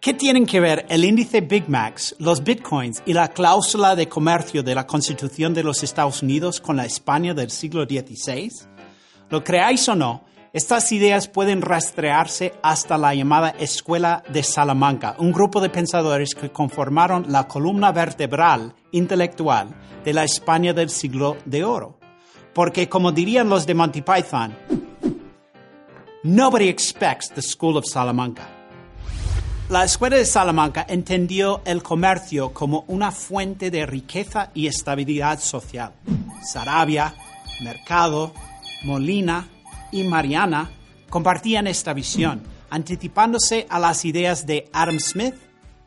¿Qué tienen que ver el índice Big Macs, los bitcoins y la cláusula de comercio de la Constitución de los Estados Unidos con la España del siglo XVI? Lo creáis o no, estas ideas pueden rastrearse hasta la llamada Escuela de Salamanca, un grupo de pensadores que conformaron la columna vertebral intelectual de la España del siglo de oro. Porque, como dirían los de Monty Python, nobody expects the School of Salamanca. La Escuela de Salamanca entendió el comercio como una fuente de riqueza y estabilidad social. Sarabia, Mercado, Molina y Mariana compartían esta visión, anticipándose a las ideas de Adam Smith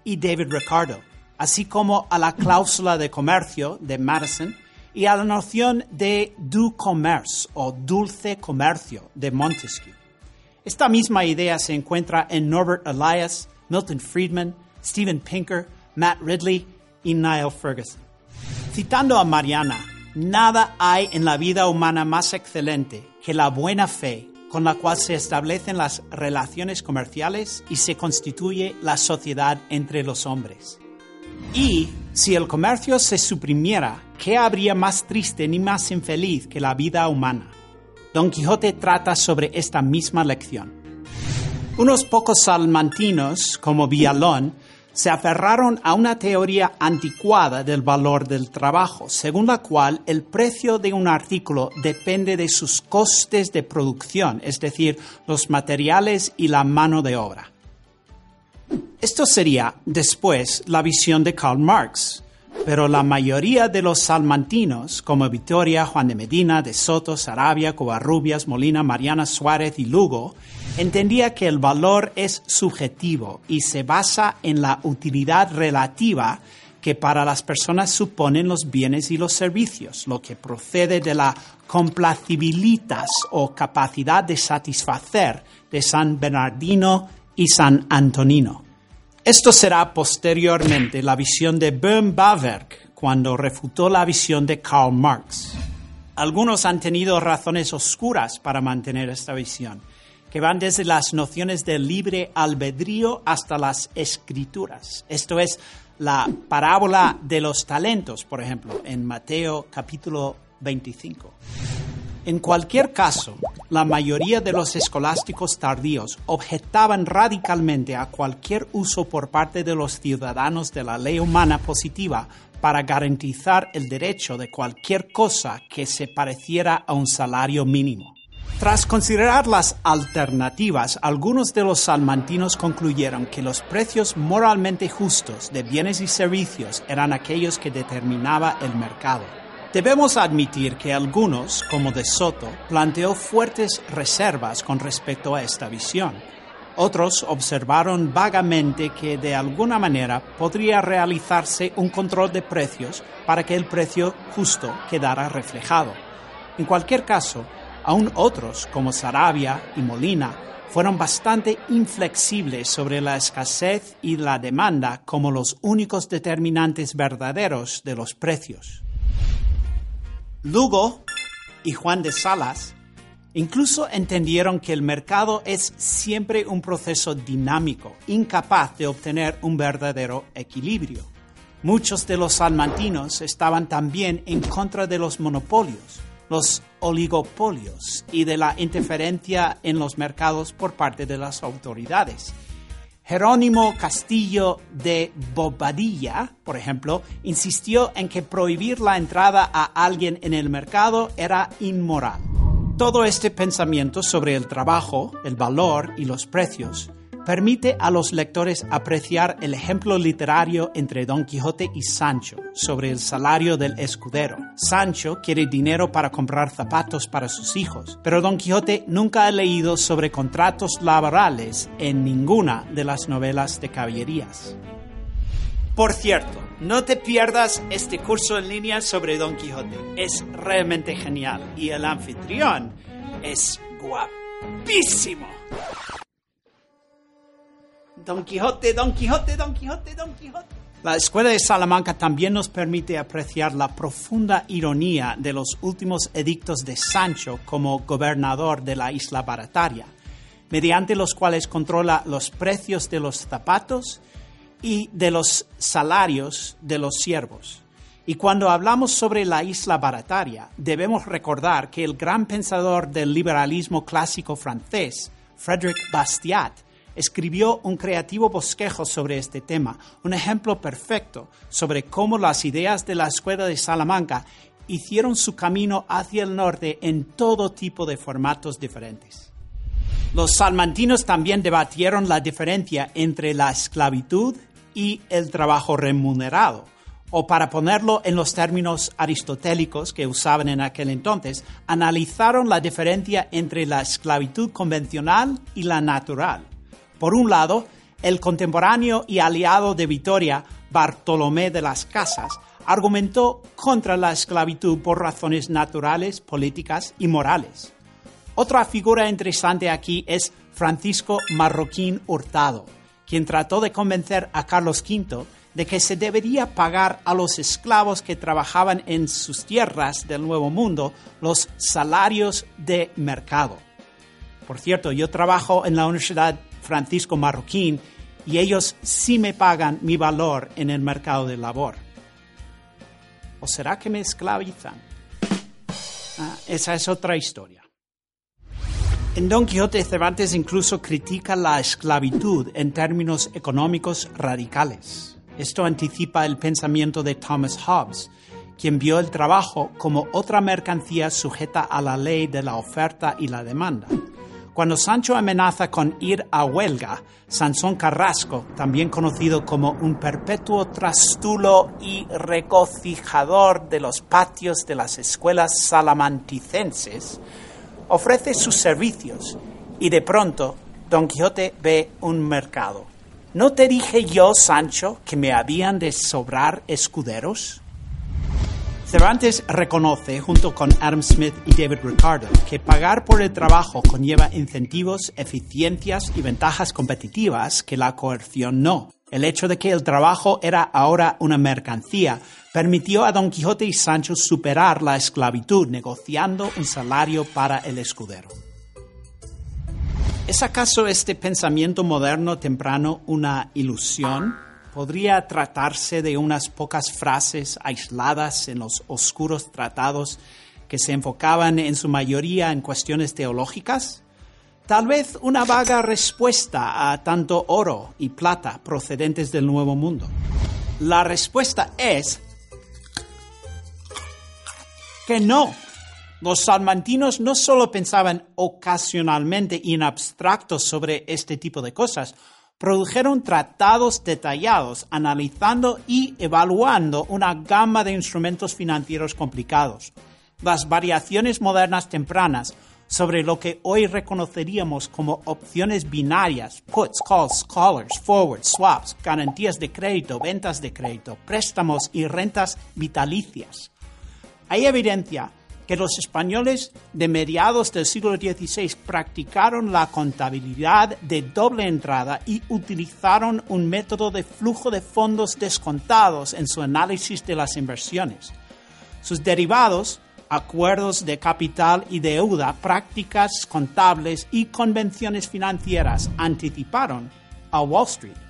y David Ricardo, así como a la cláusula de comercio de Madison y a la noción de du commerce o dulce comercio de Montesquieu. Esta misma idea se encuentra en Norbert Elias, Milton Friedman, Steven Pinker, Matt Ridley y Niall Ferguson. Citando a Mariana, nada hay en la vida humana más excelente que la buena fe con la cual se establecen las relaciones comerciales y se constituye la sociedad entre los hombres. Y si el comercio se suprimiera, ¿qué habría más triste ni más infeliz que la vida humana? Don Quijote trata sobre esta misma lección. Unos pocos salmantinos, como Villalón, se aferraron a una teoría anticuada del valor del trabajo, según la cual el precio de un artículo depende de sus costes de producción, es decir, los materiales y la mano de obra. Esto sería, después, la visión de Karl Marx, pero la mayoría de los salmantinos, como Vitoria, Juan de Medina, de Soto, Sarabia, Covarrubias, Molina, Mariana Suárez y Lugo, entendía que el valor es subjetivo y se basa en la utilidad relativa que para las personas suponen los bienes y los servicios, lo que procede de la complacibilitas o capacidad de satisfacer de San Bernardino y San Antonino. Esto será posteriormente la visión de Böhm Bawerk cuando refutó la visión de Karl Marx. Algunos han tenido razones oscuras para mantener esta visión que van desde las nociones del libre albedrío hasta las escrituras. Esto es la parábola de los talentos, por ejemplo, en Mateo capítulo 25. En cualquier caso, la mayoría de los escolásticos tardíos objetaban radicalmente a cualquier uso por parte de los ciudadanos de la ley humana positiva para garantizar el derecho de cualquier cosa que se pareciera a un salario mínimo. Tras considerar las alternativas, algunos de los salmantinos concluyeron que los precios moralmente justos de bienes y servicios eran aquellos que determinaba el mercado. Debemos admitir que algunos, como De Soto, planteó fuertes reservas con respecto a esta visión. Otros observaron vagamente que de alguna manera podría realizarse un control de precios para que el precio justo quedara reflejado. En cualquier caso, Aún otros, como Sarabia y Molina, fueron bastante inflexibles sobre la escasez y la demanda como los únicos determinantes verdaderos de los precios. Lugo y Juan de Salas incluso entendieron que el mercado es siempre un proceso dinámico, incapaz de obtener un verdadero equilibrio. Muchos de los salmantinos estaban también en contra de los monopolios los oligopolios y de la interferencia en los mercados por parte de las autoridades. Jerónimo Castillo de Bobadilla, por ejemplo, insistió en que prohibir la entrada a alguien en el mercado era inmoral. Todo este pensamiento sobre el trabajo, el valor y los precios permite a los lectores apreciar el ejemplo literario entre Don Quijote y Sancho sobre el salario del escudero. Sancho quiere dinero para comprar zapatos para sus hijos, pero Don Quijote nunca ha leído sobre contratos laborales en ninguna de las novelas de caballerías. Por cierto, no te pierdas este curso en línea sobre Don Quijote. Es realmente genial y el anfitrión es guapísimo. Don Quijote, Don Quijote, Don Quijote, Don Quijote. La Escuela de Salamanca también nos permite apreciar la profunda ironía de los últimos edictos de Sancho como gobernador de la isla barataria, mediante los cuales controla los precios de los zapatos y de los salarios de los siervos. Y cuando hablamos sobre la isla barataria, debemos recordar que el gran pensador del liberalismo clásico francés, Frédéric Bastiat, escribió un creativo bosquejo sobre este tema, un ejemplo perfecto sobre cómo las ideas de la Escuela de Salamanca hicieron su camino hacia el norte en todo tipo de formatos diferentes. Los salmantinos también debatieron la diferencia entre la esclavitud y el trabajo remunerado, o para ponerlo en los términos aristotélicos que usaban en aquel entonces, analizaron la diferencia entre la esclavitud convencional y la natural. Por un lado, el contemporáneo y aliado de Vitoria, Bartolomé de las Casas, argumentó contra la esclavitud por razones naturales, políticas y morales. Otra figura interesante aquí es Francisco Marroquín Hurtado, quien trató de convencer a Carlos V de que se debería pagar a los esclavos que trabajaban en sus tierras del Nuevo Mundo los salarios de mercado. Por cierto, yo trabajo en la Universidad Francisco Marroquín y ellos sí me pagan mi valor en el mercado de labor. ¿O será que me esclavizan? Ah, esa es otra historia. En Don Quijote Cervantes incluso critica la esclavitud en términos económicos radicales. Esto anticipa el pensamiento de Thomas Hobbes, quien vio el trabajo como otra mercancía sujeta a la ley de la oferta y la demanda. Cuando Sancho amenaza con ir a huelga, Sansón Carrasco, también conocido como un perpetuo trastulo y regocijador de los patios de las escuelas salamanticenses, ofrece sus servicios y de pronto Don Quijote ve un mercado. ¿No te dije yo, Sancho, que me habían de sobrar escuderos? Cervantes reconoce, junto con Adam Smith y David Ricardo, que pagar por el trabajo conlleva incentivos, eficiencias y ventajas competitivas que la coerción no. El hecho de que el trabajo era ahora una mercancía permitió a Don Quijote y Sancho superar la esclavitud negociando un salario para el escudero. ¿Es acaso este pensamiento moderno temprano una ilusión? Podría tratarse de unas pocas frases aisladas en los oscuros tratados que se enfocaban en su mayoría en cuestiones teológicas? Tal vez una vaga respuesta a tanto oro y plata procedentes del Nuevo Mundo. La respuesta es que no. Los salmantinos no solo pensaban ocasionalmente y en abstracto sobre este tipo de cosas, produjeron tratados detallados analizando y evaluando una gama de instrumentos financieros complicados. Las variaciones modernas tempranas sobre lo que hoy reconoceríamos como opciones binarias, puts, calls, callers, forwards, swaps, garantías de crédito, ventas de crédito, préstamos y rentas vitalicias. Hay evidencia que los españoles de mediados del siglo XVI practicaron la contabilidad de doble entrada y utilizaron un método de flujo de fondos descontados en su análisis de las inversiones. Sus derivados, acuerdos de capital y deuda, prácticas contables y convenciones financieras anticiparon a Wall Street.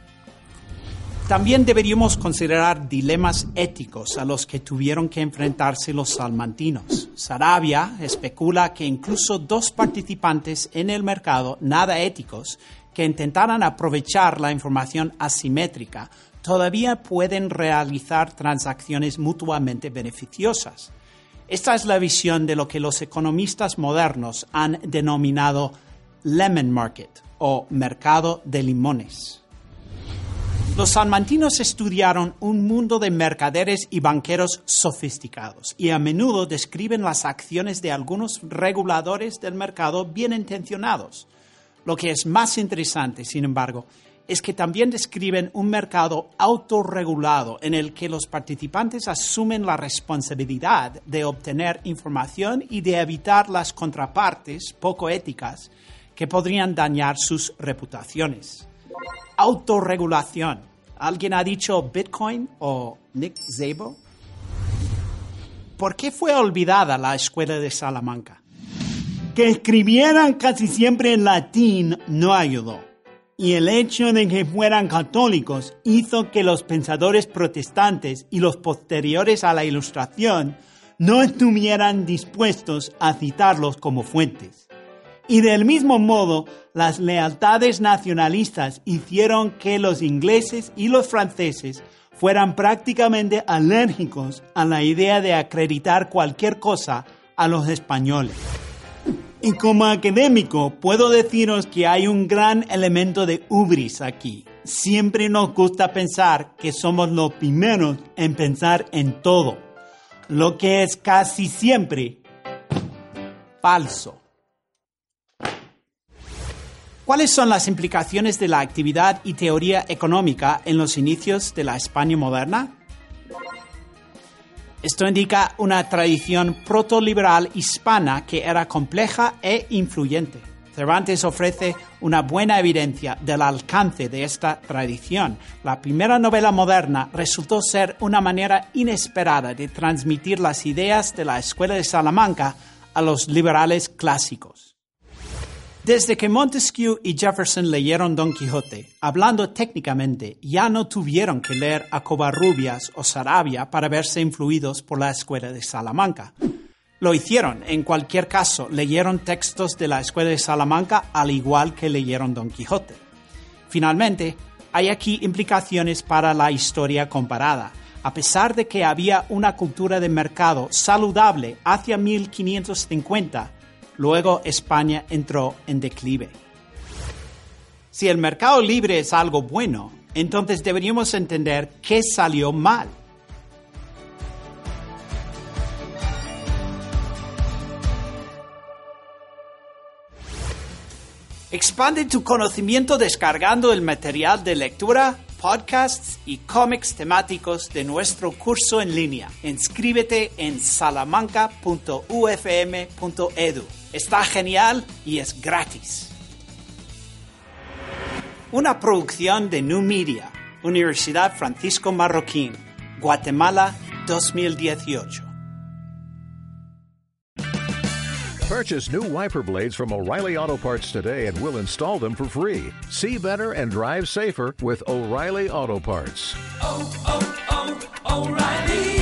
También deberíamos considerar dilemas éticos a los que tuvieron que enfrentarse los salmantinos. Sarabia especula que incluso dos participantes en el mercado nada éticos que intentaran aprovechar la información asimétrica todavía pueden realizar transacciones mutuamente beneficiosas. Esta es la visión de lo que los economistas modernos han denominado lemon market o mercado de limones. Los salmantinos estudiaron un mundo de mercaderes y banqueros sofisticados y a menudo describen las acciones de algunos reguladores del mercado bien intencionados. Lo que es más interesante, sin embargo, es que también describen un mercado autorregulado en el que los participantes asumen la responsabilidad de obtener información y de evitar las contrapartes poco éticas que podrían dañar sus reputaciones. Autorregulación. ¿Alguien ha dicho Bitcoin o Nick Szabo? ¿Por qué fue olvidada la escuela de Salamanca? Que escribieran casi siempre en latín no ayudó. Y el hecho de que fueran católicos hizo que los pensadores protestantes y los posteriores a la Ilustración no estuvieran dispuestos a citarlos como fuentes. Y del mismo modo, las lealtades nacionalistas hicieron que los ingleses y los franceses fueran prácticamente alérgicos a la idea de acreditar cualquier cosa a los españoles. Y como académico puedo deciros que hay un gran elemento de ubris aquí. Siempre nos gusta pensar que somos los primeros en pensar en todo, lo que es casi siempre falso. ¿Cuáles son las implicaciones de la actividad y teoría económica en los inicios de la España moderna? Esto indica una tradición protoliberal hispana que era compleja e influyente. Cervantes ofrece una buena evidencia del alcance de esta tradición. La primera novela moderna resultó ser una manera inesperada de transmitir las ideas de la Escuela de Salamanca a los liberales clásicos. Desde que Montesquieu y Jefferson leyeron Don Quijote, hablando técnicamente, ya no tuvieron que leer a Covarrubias o Sarabia para verse influidos por la escuela de Salamanca. Lo hicieron, en cualquier caso, leyeron textos de la escuela de Salamanca al igual que leyeron Don Quijote. Finalmente, hay aquí implicaciones para la historia comparada. A pesar de que había una cultura de mercado saludable hacia 1550, Luego España entró en declive. Si el mercado libre es algo bueno, entonces deberíamos entender qué salió mal. Expande tu conocimiento descargando el material de lectura, podcasts y cómics temáticos de nuestro curso en línea. Inscríbete en salamanca.ufm.edu. Está genial y es gratis. Una producción de New Media, Universidad Francisco Marroquín, Guatemala 2018. Purchase new wiper blades from O'Reilly Auto Parts today and we'll install them for free. See better and drive safer with O'Reilly Auto Parts. Oh, oh, oh, O'Reilly.